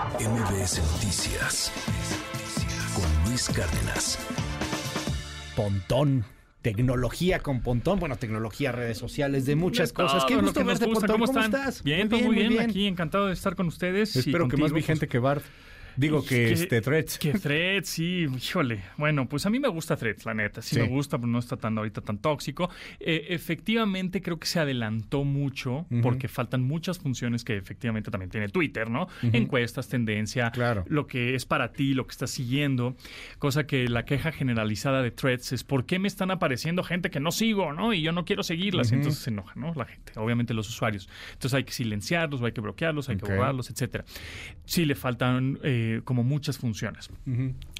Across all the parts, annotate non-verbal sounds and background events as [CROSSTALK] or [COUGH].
MBS Noticias con Luis Cárdenas. Pontón. Tecnología con Pontón, bueno, tecnología, redes sociales, de muchas cosas. Qué gusto verte, gusta. Pontón. ¿Cómo estás? Bien, todo muy bien, Aquí encantado de estar con ustedes. y Espero que más vigente pues, que Bart. Digo que, este Threads. Que Threads, sí, híjole. Bueno, pues a mí me gusta Threads, la neta. Sí, Sí. me gusta, pero no está tan ahorita tan tóxico. Eh, efectivamente, creo que se adelantó mucho porque faltan muchas funciones que efectivamente también tiene Twitter, ¿no? Encuestas, tendencia, Claro. lo que es para ti, lo que estás siguiendo. Cosa que la queja generalizada de Threads es ¿por qué me están apareciendo gente que no sigo, ¿no? Y yo no quiero seguirlas. Ujú. Entonces se enoja, ¿no? La gente, obviamente los usuarios. Entonces hay que silenciarlos, hay que bloquearlos, hay que borrarlos, etcétera. Sí le faltan eh, como muchas funciones.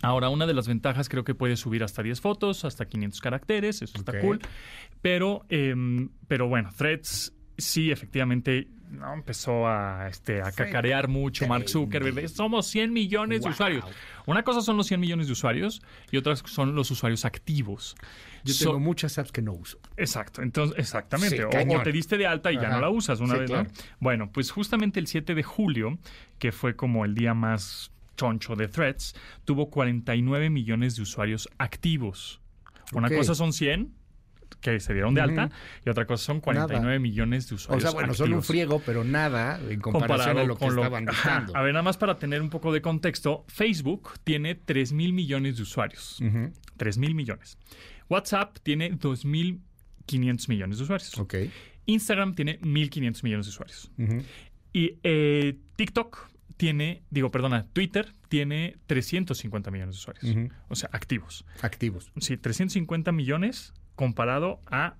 Ahora, una de las ventajas creo que puede subir hasta 10 fotos, hasta 500 caracteres, eso está cool. Pero, em, pero bueno, Threads sí efectivamente ¿no? empezó a, este, a cacarear mucho Mark Zuckerberg. Somos 100 millones de usuarios. Una cosa son los 100 millones de usuarios y otras son los usuarios activos. Yo So- tengo muchas apps que no uso. Exacto, entonces, exactamente. Sí, o- te diste de alta y ya no la usas una Sí, vez, claro. ¿no? Bueno, pues justamente el 7 de julio, que fue como el día más choncho de Threads, tuvo 49 millones de usuarios activos. Una cosa son 100 que se dieron de alta y otra cosa son 49 millones de O usuarios sea, bueno, son un activos. friego, pero nada en comparación a lo que lo- estaban buscando. A ver, nada más para tener un poco de contexto, Facebook tiene 3 mil millones de usuarios. Ujú. 3 mil millones. WhatsApp tiene 2.500 millones de usuarios. Ok. Instagram tiene 1.500 millones de usuarios. Y eh, TikTok tiene, digo, perdona, Twitter tiene 350 millones de usuarios. O sea, activos. Activos. Sí, 350 millones comparado a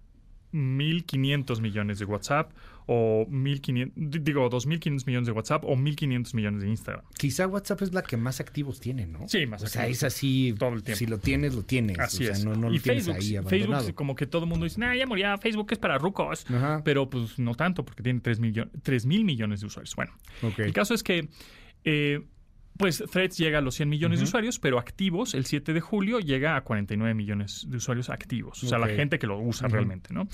1.500 millones de WhatsApp o 1.500, di- digo, 2.500 millones de WhatsApp o 1.500 millones de Instagram. Quizá WhatsApp es la que más activos tiene, ¿no? Sí, más O sea, activos. es así. Todo el tiempo. Si lo tienes, lo tienes. Así o sea, es. no, no y lo tienes Facebook, ahí abandonado. Facebook, como que todo el mundo dice, nah, ya murió, Facebook es para rucos. Ajá. Pero pues no tanto, porque tiene 3 mil millones de usuarios. Bueno, Ok. el caso es que, eh, pues Threads llega a los 100 millones de usuarios, pero activos, el 7 de julio llega a 49 millones de usuarios activos. O sea, la gente que lo usa realmente, ¿no?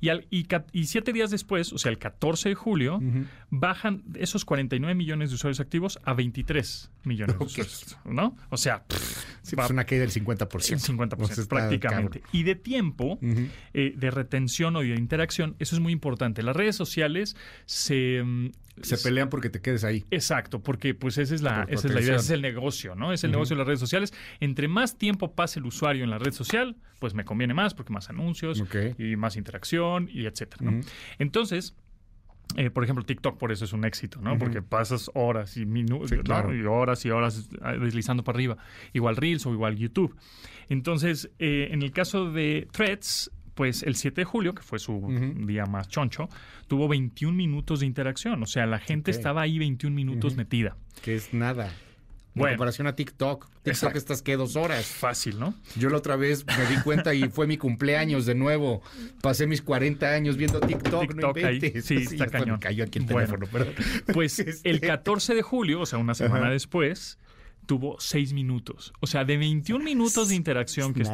Y, al, y, siete días después, o sea, el 14 de julio, Ujú. bajan esos 49 millones de usuarios activos a 23 millones de usuarios, ¿no? O sea, pff, Sí, va- pues una caída del 50%. el 50% O sea, prácticamente. cabrón. Y de tiempo, eh, de retención o de interacción, eso es muy importante. Las redes sociales se... Se pelean porque te quedes ahí. Exacto, porque pues esa es la, esa es la idea, ese es el negocio, ¿no? Es el negocio de las redes sociales. Entre más tiempo pase el usuario en la red social, pues me conviene más, porque más anuncios y más interacción y etcétera, ¿no? Entonces, eh, por ejemplo, TikTok por eso es un éxito, ¿no? Porque pasas horas y minutos, Sí, claro. y horas y horas eh, deslizando para arriba. Igual Reels o igual YouTube. Entonces, eh, en el caso de Threads, pues el 7 de julio, que fue su día más choncho, tuvo 21 minutos de interacción. O sea, la gente estaba ahí 21 minutos metida. Que es nada. En Bueno. comparación a TikTok. TikTok Exacto. estás que dos horas. Fácil, ¿no? Yo la otra vez me di cuenta y fue mi cumpleaños de nuevo. Pasé mis 40 años viendo TikTok, TikTok no ahí. Sí, está [LAUGHS] cañón. Me cayó aquí el Bueno. teléfono, perdón. Pues [LAUGHS] Este, el 14 de julio, o sea, una semana Ajá. después, tuvo 6 minutos. O sea, de 21 minutos de interacción que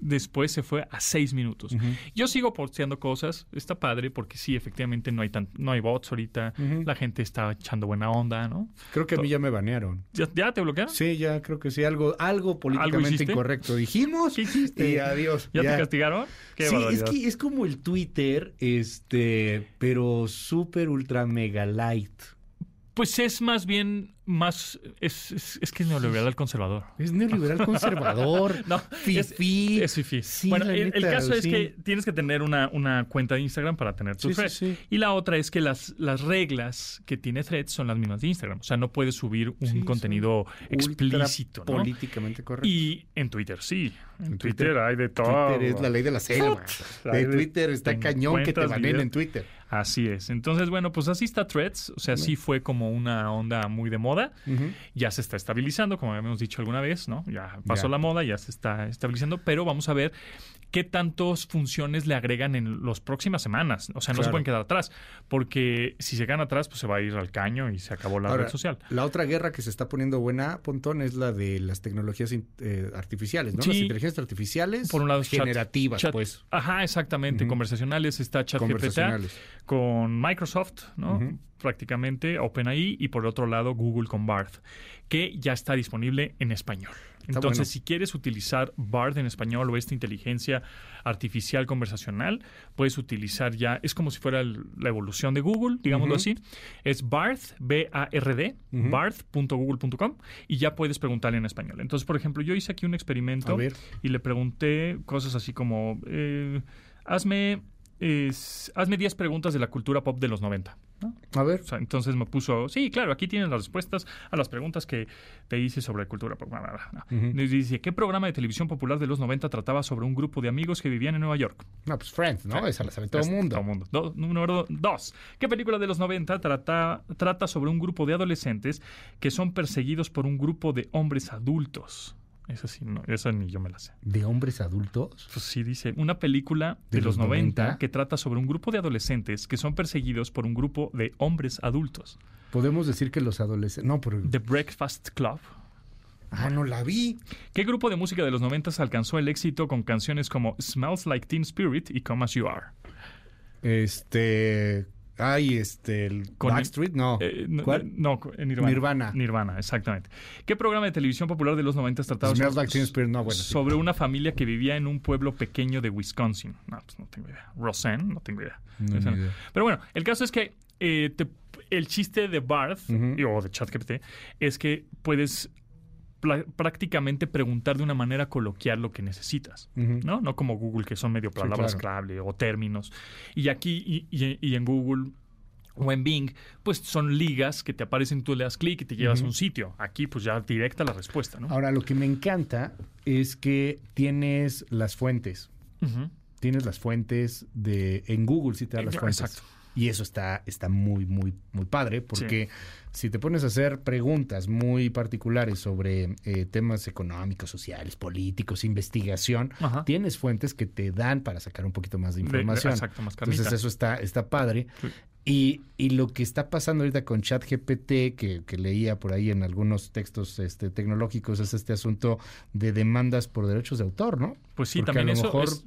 después se fue a 6 minutos. Yo sigo posteando cosas, está padre porque sí, efectivamente no hay tan, no hay bots ahorita, la gente está echando buena onda, ¿no? Creo que a mí ya me banearon. ¿Ya, ya te bloquearon? Sí, ya creo que sí. Algo, algo políticamente incorrecto dijimos. ¿Qué hiciste? Y adiós. ¿Ya, ya. te castigaron? Qué sí, es que es como el Twitter, este, pero súper ultra mega light. Pues es más bien más es, es, es que es neoliberal conservador. Es neoliberal conservador. [LAUGHS] No, fifí. Es fifí. Sí, bueno, el, caso es que tienes que tener una, una cuenta de Instagram para tener tu Sí, sí, thread. sí. Y la otra es que las, las reglas que tiene Threads son las mismas de Instagram. O sea, no puedes subir un contenido explícito, ¿no? Políticamente correcto. Y en Twitter sí. En, En Twitter, Twitter- hay de todo. Twitter es la ley de la selva. De Twitter está cañón que te videos. en Twitter. Así es. Entonces, bueno, pues así está Threads. O sea, sí fue como una onda muy de moda. Ya se está estabilizando, como habíamos dicho alguna vez, ¿no? Ya pasó la moda, ya se está estabilizando, pero vamos a ver qué tantas funciones le agregan en las próximas semanas. O sea, no se pueden quedar atrás, porque si se quedan atrás, pues se va a ir al caño y se acabó la Ahora, red social. La otra guerra que se está poniendo buena, Pontón, es la de las tecnologías eh, artificiales, ¿no? Sí. Las inteligencias artificiales Por un lado, generativas, chat- pues. Ajá, exactamente. Conversacionales está ChatGPT con Microsoft, ¿no? Prácticamente, OpenAI, y por otro lado Google con Bard, que ya está disponible en español. Entonces, bueno. si quieres utilizar Bard en español o esta inteligencia artificial conversacional, puedes utilizar ya, es como si fuera el- la evolución de Google, digámoslo así. Es Bard, B-A-R-D, bard.google.com, y ya puedes preguntarle en español. Entonces, por ejemplo, yo hice aquí un experimento y le pregunté cosas así como, eh, hazme, hazme 10 preguntas de la cultura pop de los 90. ¿No? A ver. O sea, entonces me puso, sí, claro, aquí tienes las respuestas a las preguntas que te hice sobre cultura bla, Dice, ¿qué programa de televisión popular de los 90 trataba sobre un grupo de amigos que vivían en Nueva York? No, pues Friends, ¿no? Esa la sabe todo el mundo. Todo mundo. Do- número dos. ¿Qué película de los 90 trata, trata sobre un grupo de adolescentes que son perseguidos por un grupo de hombres adultos? Esa sí, no, esa ni yo me la sé. ¿De hombres adultos? Pues sí, dice, una película de, ¿De los los 90, 90? que trata sobre un grupo de adolescentes que son perseguidos por un grupo de hombres adultos. Podemos decir que los adolescentes... No, pero... The Breakfast Club. Ah, no la vi. ¿Qué grupo de música de los 90 alcanzó el éxito con canciones como Smells Like Teen Spirit y Come As You Are? Este... Ay, este... El Con- Backstreet, no. Eh, no, ¿Cuál? No, eh, Nirvana. Nirvana. Nirvana, exactamente. ¿Qué programa de televisión popular de los 90 trataba sobre, Like Teen Spirit, no, bueno, sí. sobre una familia que vivía en un pueblo pequeño de Wisconsin? No, pues no tengo idea. Roseanne, no tengo idea. No. Pero bueno, el caso es que eh, te- el chiste de Barth o de ChatGPT es que puedes prácticamente preguntar de una manera coloquial lo que necesitas. ¿no? No como Google, que son medio Sí, palabras claro. clave o términos. Y aquí, y, y- y en Google o en Bing, pues son ligas que te aparecen, tú le das clic y te llevas a un sitio. Aquí, pues ya directa la respuesta, ¿no? Ahora, lo que me encanta es que tienes las fuentes. Tienes las fuentes de... En Google sí te da las fuentes. exacto. Y eso está, está muy, muy, muy padre, porque si te pones a hacer preguntas muy particulares sobre eh, temas económicos, sociales, políticos, investigación, Ajá. tienes fuentes que te dan para sacar un poquito más de De- información. exacto, más. Entonces eso está, está padre. Sí. Y, y lo que está pasando ahorita con ChatGPT, que, que leía por ahí en algunos textos este, tecnológicos, es este asunto de demandas por derechos de autor, ¿no? Pues sí, Porque también a lo eso mejor es-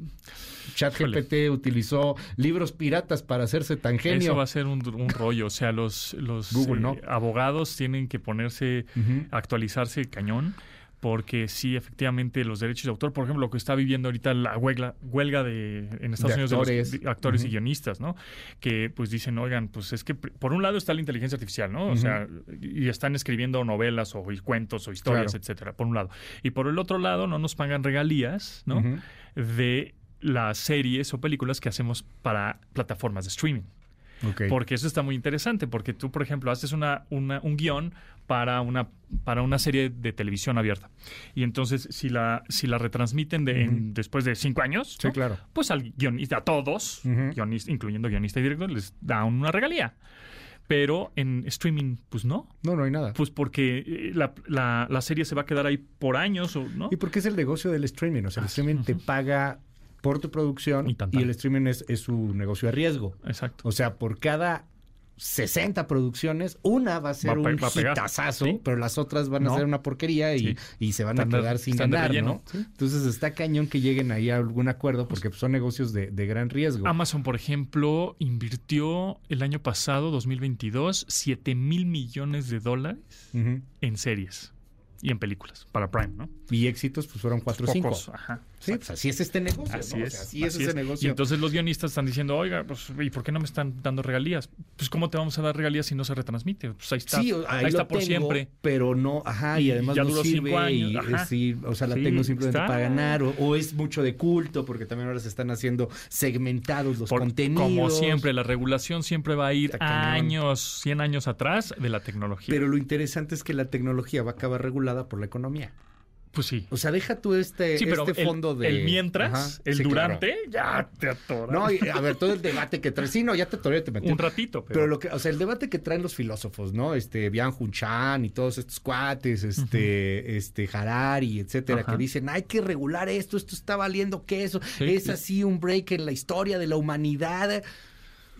ChatGPT utilizó libros piratas para hacerse tan genio. Eso va a ser un, un rollo. O sea, los, los Google, eh, ¿no? abogados tienen que ponerse, Ujú. actualizarse cañón. Porque sí, efectivamente, los derechos de autor, por ejemplo, lo que está viviendo ahorita la huelga, huelga de, en Estados De Unidos de los actores. y guionistas, ¿no? Que pues dicen, oigan, pues es que por un lado está la inteligencia artificial, ¿no? O sea, y están escribiendo novelas o cuentos o historias, Claro. etcétera, por un lado. Y por el otro lado, no nos pagan regalías, ¿no? De las series o películas que hacemos para plataformas de streaming. Porque eso está muy interesante, porque tú, por ejemplo, haces una, una- un guion para una, para una serie de televisión abierta. Y entonces, si la, si la retransmiten de, en- después de cinco años, Sí, ¿no? claro. pues al guionista, a todos, guionis- incluyendo guionista y director, les da una regalía. Pero en streaming, pues no. No, no hay nada. Pues porque eh, la, la- la serie se va a quedar ahí por años, ¿no? Y porque es el negocio del streaming. O sea, el streaming te paga por tu producción Y tan, el streaming es, es su negocio a riesgo. Exacto. O sea, por cada 60 producciones, una va a ser Va un a hitazazo, Sí. pero las otras van No. a ser una porquería y, Sí. y se van a de- quedar sin de ganar, relleno. ¿no? Sí. Entonces está cañón que lleguen ahí a algún acuerdo porque pues, son negocios de, de gran riesgo. Amazon, por ejemplo, invirtió el año pasado, 2022, 7 mil millones de dólares en series y en películas para Prime, ¿no? Y éxitos pues fueron 4 o 5. Pocos, ajá. Sí, pues así es este negocio, Así ¿no? O es. sea, así es así ese es. negocio. Y entonces los guionistas están diciendo, oiga, pues, ¿y por qué no me están dando regalías? Pues, ¿cómo te vamos a dar regalías si no se retransmite? Pues ahí está. Sí, ahí, está por tengo, siempre. Pero no, ajá, y Y además ya no duró sirve cinco años, y ajá. o sea, la Sí, tengo simplemente está. para ganar o, o es mucho de culto porque también ahora se están haciendo segmentados los Por- contenidos. como siempre, la regulación siempre va a ir años, 100 años atrás de la tecnología. Pero lo interesante es que la tecnología va a acabar regulada por la economía. Pues sí. O sea, deja tú este, Sí, pero este el- fondo de... el mientras, Ajá, el sí, claro. durante, ya te atoras. No, y, a ver, todo el debate que trae. Sí, no, ya te atoré, te metí. un ratito, pero, Pero lo que, o sea, el debate que traen los filósofos, ¿no? Este, Bian Hun Chan y todos estos cuates, este, este, Harari, etcétera, Ajá. que dicen, hay que regular esto, esto está valiendo queso, Sí, es sí. así un break en la historia de la humanidad.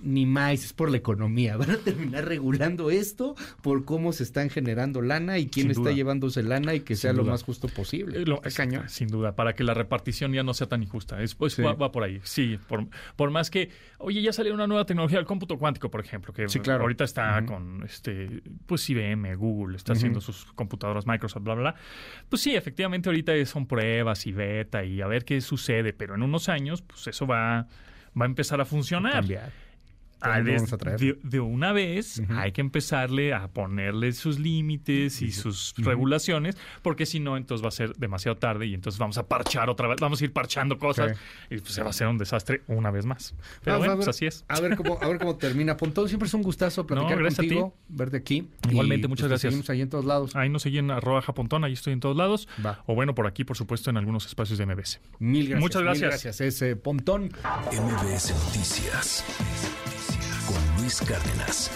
Ni más, es por la economía. [LAUGHS] Van a terminar regulando esto por cómo se están generando lana y quién está llevándose lana y que sea lo más justo posible. Eh, lo- Está cañón. Sin duda, para que la repartición ya no sea tan injusta. Es, Sí. va, va por ahí. Sí, por, por más que, oye, ya salió una nueva tecnología, el cómputo cuántico, por ejemplo, que Sí, claro. ahorita está con, este, pues IBM, Google, está haciendo sus computadoras, Microsoft, bla, bla, bla. Pues sí, efectivamente ahorita son pruebas y beta y a ver qué sucede, pero en unos años, pues eso va, va a empezar a funcionar. Cambiar. Ah, ¿Dónde de, vamos a traer? de- de una vez hay que empezarle a ponerle sus límites y sus regulaciones, porque si no, entonces va a ser demasiado tarde y entonces vamos a parchar otra vez, vamos a ir parchando cosas y pues se va a hacer un desastre una vez más. Pero Vamos bueno, ver- pues así es. A ver cómo, a ver cómo termina. Pontón, siempre es un gustazo platicar No, gracias a contigo, verte aquí. Igualmente, Y, muchas pues, gracias. Seguimos ahí en todos lados. Ahí nos siguen arroba japontón, ahí estoy en todos lados. Va. O bueno, por aquí, por supuesto, en algunos espacios de MBS. Mil gracias. Muchas mil gracias. gracias. Es eh, Pontón. MBS Noticias Luis Cárdenas.